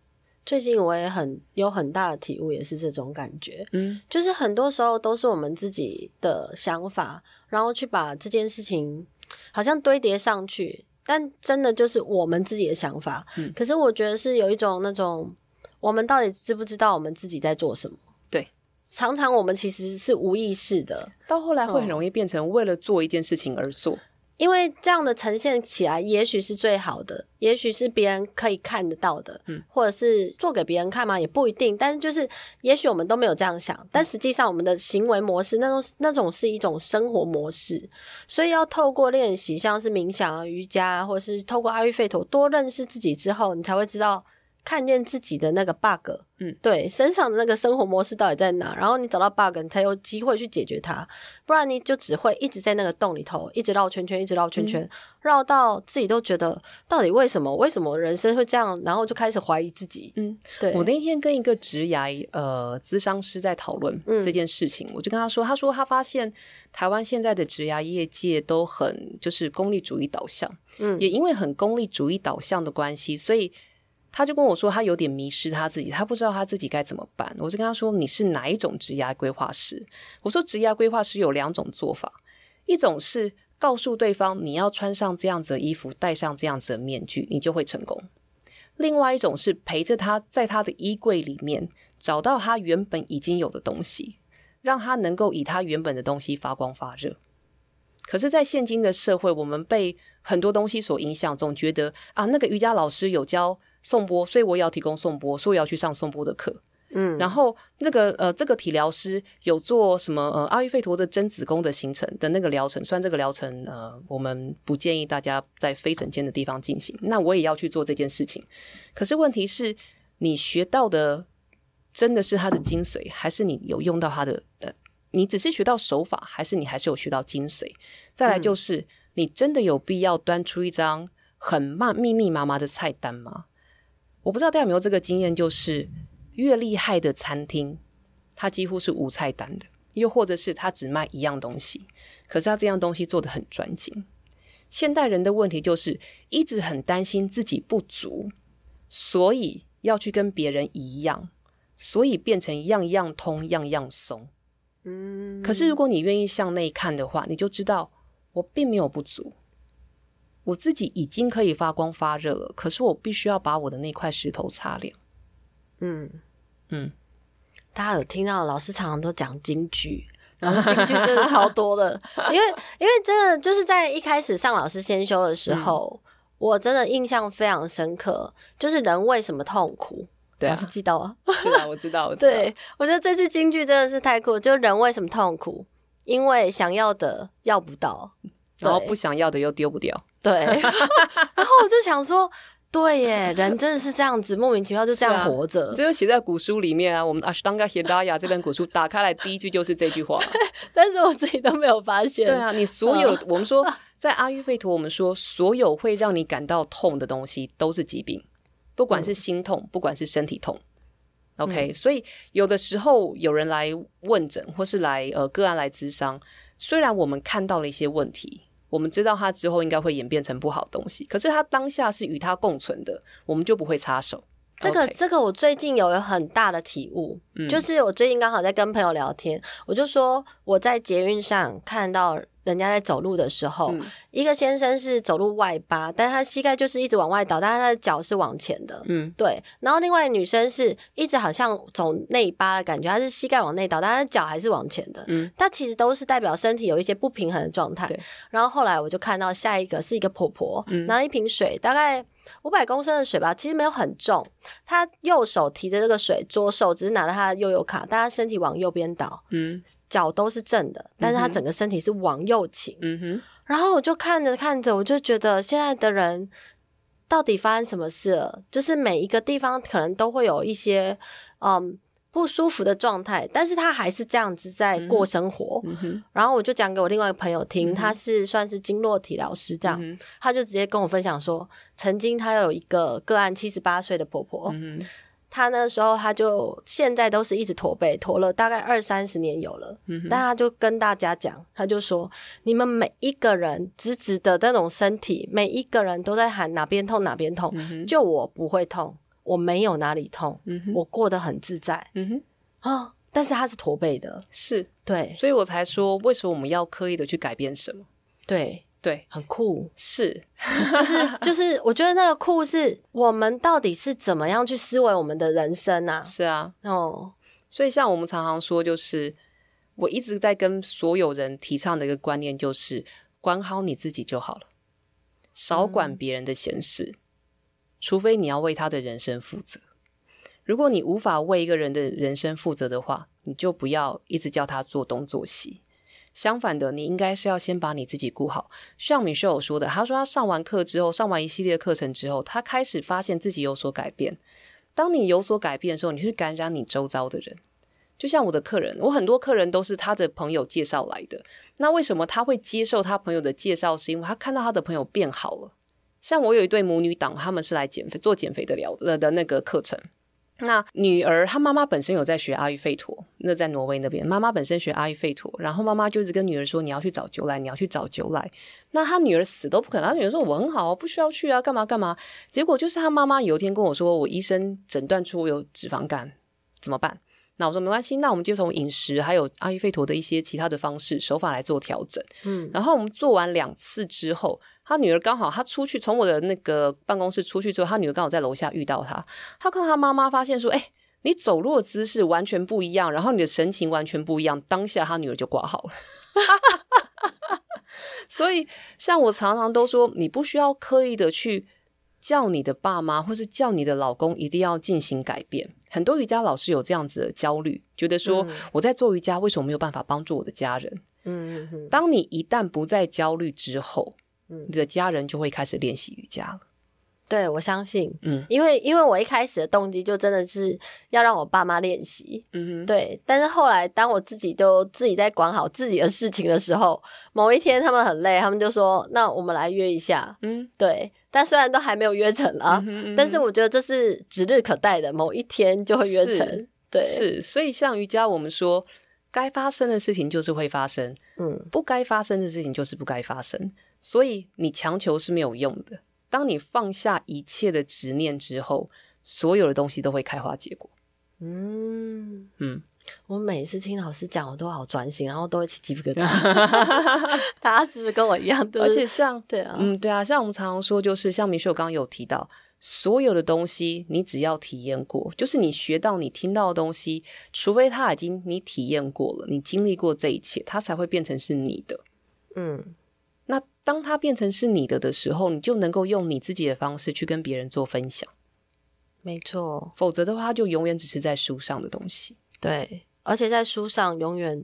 最近我也很有很大的体悟，也是这种感觉。嗯，就是很多时候都是我们自己的想法，然后去把这件事情好像堆叠上去，但真的就是我们自己的想法。嗯，可是我觉得是有一种那种，我们到底知不知道我们自己在做什么？常常我们其实是无意识的，到后来会很容易变成为了做一件事情而做，因为这样的呈现起来，也许是最好的，也许是别人可以看得到的，嗯，或者是做给别人看嘛？也不一定。但是就是，也许我们都没有这样想，但实际上我们的行为模式，那种那种是一种生活模式，所以要透过练习，像是冥想啊、瑜伽啊，或者是透过阿育吠陀，多认识自己之后，你才会知道。看见自己的那个 bug，嗯，对，身上的那个生活模式到底在哪？然后你找到 bug，你才有机会去解决它，不然你就只会一直在那个洞里头，一直绕圈圈，一直绕圈圈，绕、嗯、到自己都觉得到底为什么？为什么人生会这样？然后就开始怀疑自己。嗯，对。我那天跟一个职涯呃咨商师在讨论这件事情，嗯、我就跟他说，他说他发现台湾现在的职涯业界都很就是功利主义导向，嗯，也因为很功利主义导向的关系，所以。他就跟我说，他有点迷失他自己，他不知道他自己该怎么办。我就跟他说：“你是哪一种职涯规划师？”我说：“职涯规划师有两种做法，一种是告诉对方你要穿上这样子的衣服，戴上这样子的面具，你就会成功；另外一种是陪着他在他的衣柜里面找到他原本已经有的东西，让他能够以他原本的东西发光发热。可是，在现今的社会，我们被很多东西所影响，总觉得啊，那个瑜伽老师有教。”颂钵，所以我也要提供颂钵，所以我要去上颂钵的课。嗯，然后那个呃，这个体疗师有做什么呃，阿育吠陀的真子宫的形成的那个疗程，虽然这个疗程呃，我们不建议大家在非诊间的地方进行。那我也要去做这件事情。可是问题是，你学到的真的是他的精髓，还是你有用到他的？呃，你只是学到手法，还是你还是有学到精髓？再来就是，嗯，你真的有必要端出一张很慢密密麻麻的菜单吗？我不知道大家有没有这个经验，就是越厉害的餐厅，它几乎是无菜单的，又或者是它只卖一样东西，可是它这样东西做的很专精。现代人的问题就是一直很担心自己不足，所以要去跟别人一样，所以变成样样通，样样松。嗯，可是如果你愿意向内看的话，你就知道我并没有不足。我自己已经可以发光发热了，可是我必须要把我的那块石头擦亮。嗯嗯，大家有听到老师常常都讲京剧，然后京剧真的超多的，因为因为真的就是在一开始上老师先修的时候，嗯、我真的印象非常深刻，就是人为什么痛苦？对啊，记得啊，是啊，我知道，我知道。对，我觉得这句京剧真的是太酷，就人为什么痛苦？因为想要的要不到，然后不想要的又丢不掉。对，然后我就想说，对耶，人真的是这样子，莫名其妙就这样活着。啊、这就写在古书里面啊。我们阿什当加希达雅这本古书打开来，第一句就是这句话。但是我自己都没有发现。对啊，你所有、嗯、我们说在阿育吠陀，我们说所有会让你感到痛的东西都是疾病，不管是心痛，不管是身体痛。OK，、嗯、所以有的时候有人来问诊，或是来呃个案来咨商，虽然我们看到了一些问题。我们知道他之后应该会演变成不好东西，可是他当下是与他共存的，我们就不会插手。这个这个我最近有了很大的体悟，嗯、就是我最近刚好在跟朋友聊天，我就说我在捷运上看到。人家在走路的时候，嗯、一个先生是走路外八，但是他膝盖就是一直往外倒，但是他的脚是往前的。嗯，对。然后另外女生是一直好像走内八的感觉，她是膝盖往内倒，但是脚还是往前的。嗯，她其实都是代表身体有一些不平衡的状态。对。然后后来我就看到下一个是一个婆婆，嗯、拿了一瓶水，大概。五百公升的水吧，其实没有很重。他右手提着这个水，左手只是拿着他的悠游卡，但他身体往右边倒，嗯，脚都是正的，但是他整个身体是往右倾，嗯哼。然后我就看着看着，我就觉得现在的人到底发生什么事了？就是每一个地方可能都会有一些，嗯。不舒服的状态，但是他还是这样子在过生活。嗯嗯、然后我就讲给我另外一个朋友听，嗯、他是算是经络体疗师，这样，嗯、他就直接跟我分享说，曾经他有一个个案，七十八岁的婆婆，嗯、他那时候他就现在都是一直驼背，驼了大概二三十年有了，嗯、但他就跟大家讲，他就说，你们每一个人直直的那种身体，每一个人都在喊哪边痛哪边痛，嗯、就我不会痛。我没有哪里痛，嗯、我过得很自在，嗯哼。啊，但是他是驼背的，是。对，所以我才说，为什么我们要刻意的去改变什么？对。对，对很酷，是，就是就是，我觉得那个酷是我们到底是怎么样去思维我们的人生啊？是啊，哦，所以像我们常常说，就是我一直在跟所有人提倡的一个观念，就是管好你自己就好了，少管别人的闲事。嗯除非你要为他的人生负责，如果你无法为一个人的人生负责的话，你就不要一直叫他做东做西。相反的，你应该是要先把你自己顾好。像 Michelle 说的，他说他上完课之后，上完一系列课程之后，他开始发现自己有所改变。当你有所改变的时候，你会感染你周遭的人。就像我的客人，我很多客人都是他的朋友介绍来的。那为什么他会接受他朋友的介绍？是因为他看到他的朋友变好了。像我有一对母女档，他们是来减肥做减肥的疗的的那个课程，那女儿她妈妈本身有在学阿育吠陀，那在挪威那边，妈妈本身学阿育吠陀，然后妈妈就一直跟女儿说：“你要去找九来，你要去找九来。”那她女儿死都不肯，她女儿说：“我很好，不需要去啊，干嘛干嘛。”结果就是她妈妈有一天跟我说：“我医生诊断出我有脂肪肝，怎么办？”那我说没关系，那我们就从饮食还有阿育吠陀的一些其他的方式手法来做调整。嗯，然后我们做完两次之后，他女儿刚好他出去从我的那个办公室出去之后，他女儿刚好在楼下遇到他，他看到他妈妈发现说：“哎，你走路的姿势完全不一样，然后你的神情完全不一样。”当下他女儿就挂号了。所以，像我常常都说，你不需要刻意的去。叫你的爸妈，或是叫你的老公，一定要进行改变。很多瑜伽老师有这样子的焦虑，觉得说我在做瑜伽，为什么没有办法帮助我的家人？嗯，当你一旦不再焦虑之后，你的家人就会开始练习瑜伽了。对，我相信，嗯，因为因为我一开始的动机就真的是要让我爸妈练习，嗯哼，对。但是后来，当我自己都自己在管好自己的事情的时候，某一天他们很累，他们就说：“那我们来约一下。”嗯，对。但虽然都还没有约成啊，嗯嗯，但是我觉得这是指日可待的，某一天就会约成。对，是。所以像瑜伽，我们说该发生的事情就是会发生，嗯，不该发生的事情就是不该发生。所以你强求是没有用的。当你放下一切的执念之后，所有的东西都会开花结果。嗯嗯，我每次听老师讲，我都好专心，然后都会起鸡皮疙瘩。大家是不是跟我一样？而且像对啊，嗯，对啊，像我们常常说，就是像明秀刚刚有提到，所有的东西你只要体验过，就是你学到、你听到的东西，除非他已经你体验过了，你经历过这一切，它才会变成是你的。嗯。那当它变成是你的的时候，你就能够用你自己的方式去跟别人做分享。没错，否则的话，它就永远只是在书上的东西。对，而且在书上永远，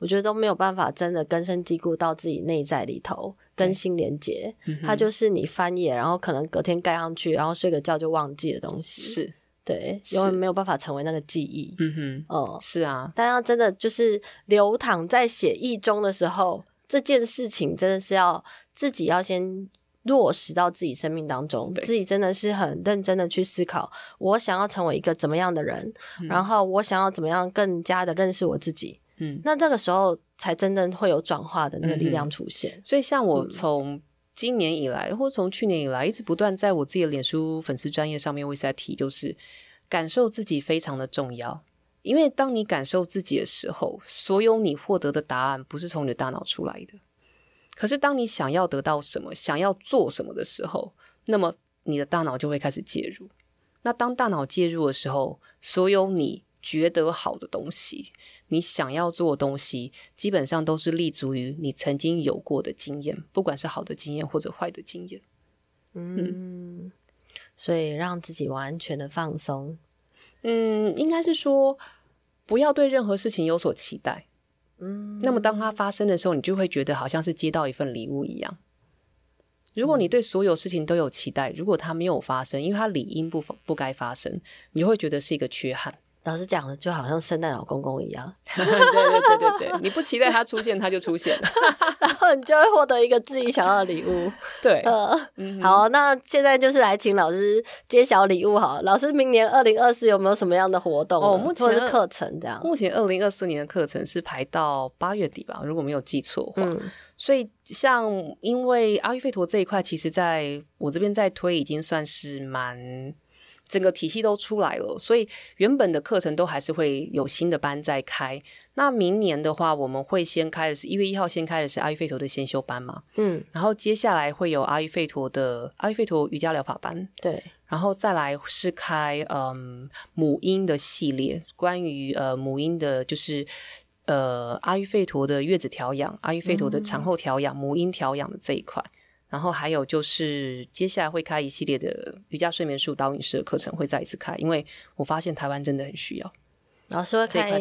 我觉得都没有办法真的根深蒂固到自己内在里头，跟心连接。嗯、它就是你翻页，然后可能隔天盖上去，然后睡个觉就忘记的东西。是，对，永远没有办法成为那个记忆。嗯哼，哦、嗯，是啊。但要真的就是流淌在写意中的时候。这件事情真的是要自己要先落实到自己生命当中，对自己真的是很认真的去思考，我想要成为一个怎么样的人，嗯、然后我想要怎么样更加的认识我自己。嗯，那这个时候才真正会有转化的那个力量出现。嗯、所以，像我从今年以来，嗯、或从去年以来，一直不断在我自己的脸书粉丝专业上面，我一直在提，就是感受自己非常的重要。因为当你感受自己的时候，所有你获得的答案不是从你的大脑出来的。可是当你想要得到什么、想要做什么的时候，那么你的大脑就会开始介入。那当大脑介入的时候，所有你觉得好的东西、你想要做的东西，基本上都是立足于你曾经有过的经验，不管是好的经验或者坏的经验。嗯，嗯，所以让自己完全的放松。嗯，应该是说不要对任何事情有所期待。嗯，那么当它发生的时候，你就会觉得好像是接到一份礼物一样。如果你对所有事情都有期待，如果它没有发生，因为它理应不不该发生，你就会觉得是一个缺憾。老师讲的就好像圣诞老公公一样，对对对对对，你不期待他出现，他就出现了，然后你就会获得一个自己想要的礼物。对，呃，嗯、好，那现在就是来请老师揭晓礼物好了。老师，明年二零二四有没有什么样的活动？哦，目前是课程这样。目前二零二四年的课程是排到八月底吧，如果没有记错的话。嗯，所以像因为阿育吠陀这一块，其实在我这边在推，已经算是蛮。整个体系都出来了，所以原本的课程都还是会有新的班在开。那明年的话，我们会先开的是一月一号先开的是阿育吠陀的先修班嘛，嗯，然后接下来会有阿育吠陀的阿育吠陀瑜伽疗法班，对，然后再来是开嗯母婴的系列，关于呃母婴的，就是呃阿育吠陀的月子调养、阿育吠陀的产后调养、嗯、母婴调养的这一块。然后还有就是，接下来会开一系列的瑜伽睡眠术导引式的课程，会再一次开，因为我发现台湾真的很需要。老师会开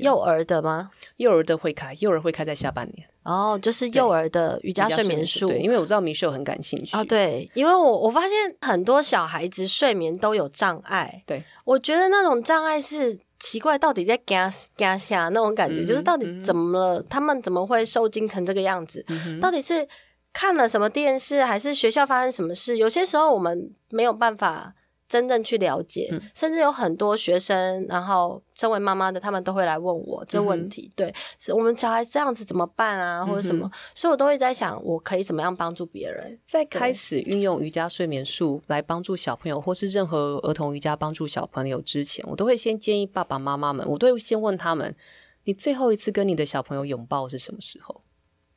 幼儿的吗？幼儿的会开，幼儿会开在下半年。哦，就是幼儿的瑜伽睡眠术。对，因为我知道 Michelle 很感兴趣。哦，对，因为我我发现很多小孩子睡眠都有障碍。对，我觉得那种障碍是奇怪，到底在嘎嘎下那种感觉，嗯、就是到底怎么了？嗯、他们怎么会受惊成这个样子？嗯、到底是？看了什么电视，还是学校发生什么事？有些时候我们没有办法真正去了解，嗯、甚至有很多学生，然后身为妈妈的，他们都会来问我这问题。嗯、对，我们小孩这样子怎么办啊，或者什么？嗯、所以我都会在想，我可以怎么样帮助别人？在开始运用瑜伽睡眠术来帮助小朋友，或是任何儿童瑜伽帮助小朋友之前，我都会先建议爸爸妈妈们，我都会先问他们：你最后一次跟你的小朋友拥抱是什么时候？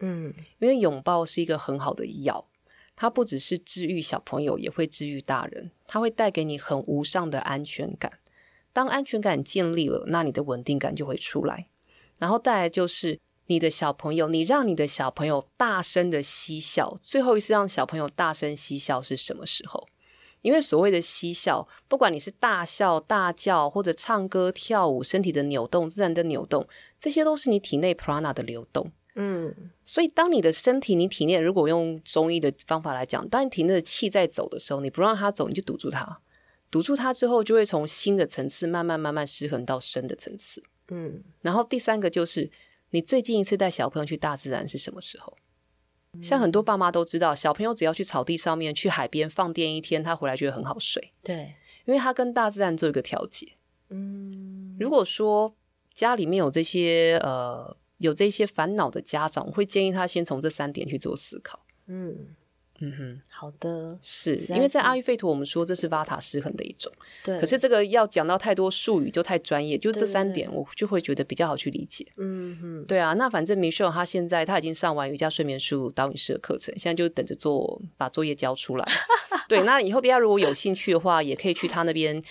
嗯，因为拥抱是一个很好的药。它不只是治愈小朋友，也会治愈大人。它会带给你很无上的安全感。当安全感建立了，那你的稳定感就会出来。然后再来就是你的小朋友，你让你的小朋友大声的嬉笑。最后一次让小朋友大声嬉笑是什么时候？因为所谓的嬉笑，不管你是大笑、大叫，或者唱歌、跳舞，身体的扭动、自然的扭动，这些都是你体内 prana 的流动。嗯，所以当你的身体，你体内如果用中医的方法来讲，当你体内的气在走的时候，你不让它走，你就堵住它，堵住它之后，就会从新的层次慢慢慢慢失衡到深的层次。嗯，然后第三个就是你最近一次带小朋友去大自然是什么时候？像很多爸妈都知道，小朋友只要去草地上面，去海边放电一天，他回来觉得很好睡。对，因为他跟大自然做一个调节。嗯，如果说家里面有这些呃。有这些烦恼的家长，我会建议他先从这三点去做思考。嗯嗯哼，好的，是因为在阿育吠陀，我们说这是瓦塔失衡的一种。对，可是这个要讲到太多术语就太专业，就这三点我就会觉得比较好去理解。嗯哼，对啊，那反正 Michelle 他现在他已经上完瑜伽睡眠术导引师的课程，现在就等着做把作业交出来。对，那以后大家如果有兴趣的话，也可以去他那边。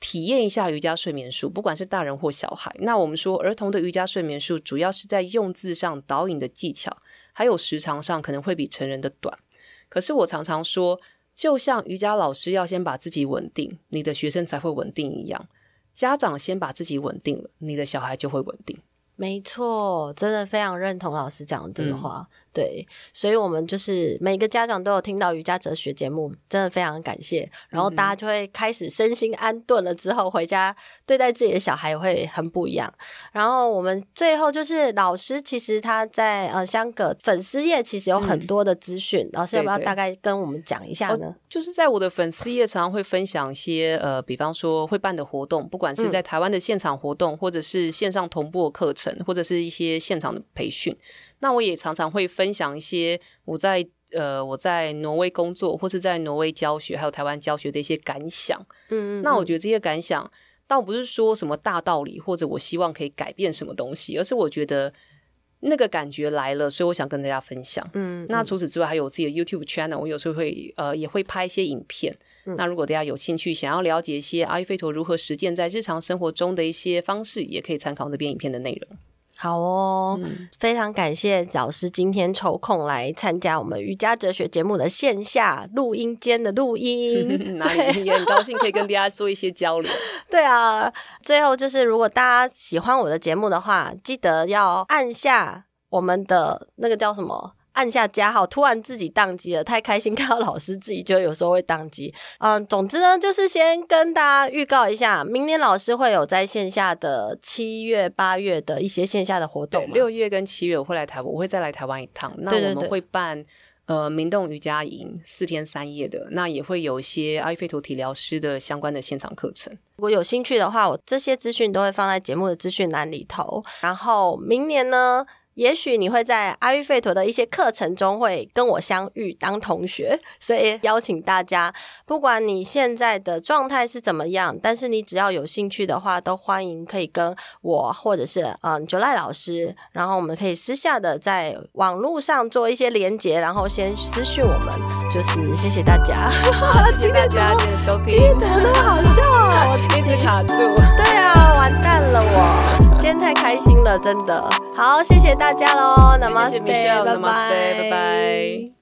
体验一下瑜伽睡眠术，不管是大人或小孩。那我们说，儿童的瑜伽睡眠术主要是在用字上、导引的技巧，还有时长上可能会比成人的短。可是我常常说，就像瑜伽老师要先把自己稳定，你的学生才会稳定一样。家长先把自己稳定了，你的小孩就会稳定。没错，真的非常认同老师讲的这个话。对，所以我们就是每个家长都有听到瑜伽哲学节目，真的非常感谢。然后大家就会开始身心安顿了，之后回家对待自己的小孩也会很不一样。然后我们最后就是老师，其实他在呃香港粉丝页其实有很多的资讯，嗯、老师要不要大概跟我们讲一下呢？对对就是在我的粉丝页常常会分享一些呃，比方说会办的活动，不管是在台湾的现场活动，嗯、或者是线上同步的课程，或者是一些现场的培训。那我也常常会分享一些我在呃我在挪威工作或是在挪威教学还有台湾教学的一些感想。嗯，嗯，嗯，那我觉得这些感想倒不是说什么大道理或者我希望可以改变什么东西，而是我觉得那个感觉来了，所以我想跟大家分享。嗯，嗯，那除此之外还有我自己的 YouTube channel，我有时候会呃也会拍一些影片。嗯，那如果大家有兴趣想要了解一些阿育吠陀如何实践在日常生活中的一些方式，也可以参考那边影片的内容。好哦，嗯、非常感谢老师今天抽空来参加我们瑜伽哲学节目的线下录音间的录音，哪里也很高兴可以跟大家做一些交流。对啊，最后就是如果大家喜欢我的节目的话，记得要按下我们的那个叫什么？按下加号，突然自己宕机了，太开心看到老师自己就有时候会宕机。嗯，总之呢，就是先跟大家预告一下，明年老师会有在线下的七月、八月的一些线下的活动。六月跟七月我会来台湾，我会再来台湾一趟。那我们会办呃明洞瑜伽营四天三夜的，那也会有一些阿育吠陀体疗师的相关的现场课程。如果有兴趣的话，我这些资讯都会放在节目的资讯栏里头。然后明年呢，也许你会在阿育吠陀的一些课程中会跟我相遇当同学，所以邀请大家，不管你现在的状态是怎么样，但是你只要有兴趣的话，都欢迎可以跟我或者是嗯 July 老师，然后我们可以私下的在网络上做一些连接，然后先私讯我们，就是谢谢大家，谢谢大家今天收听，怎么那么好笑，我 一直卡住，对啊，完蛋了我。今天太开心了，真的。好，谢谢大家喽，Namaste，拜拜。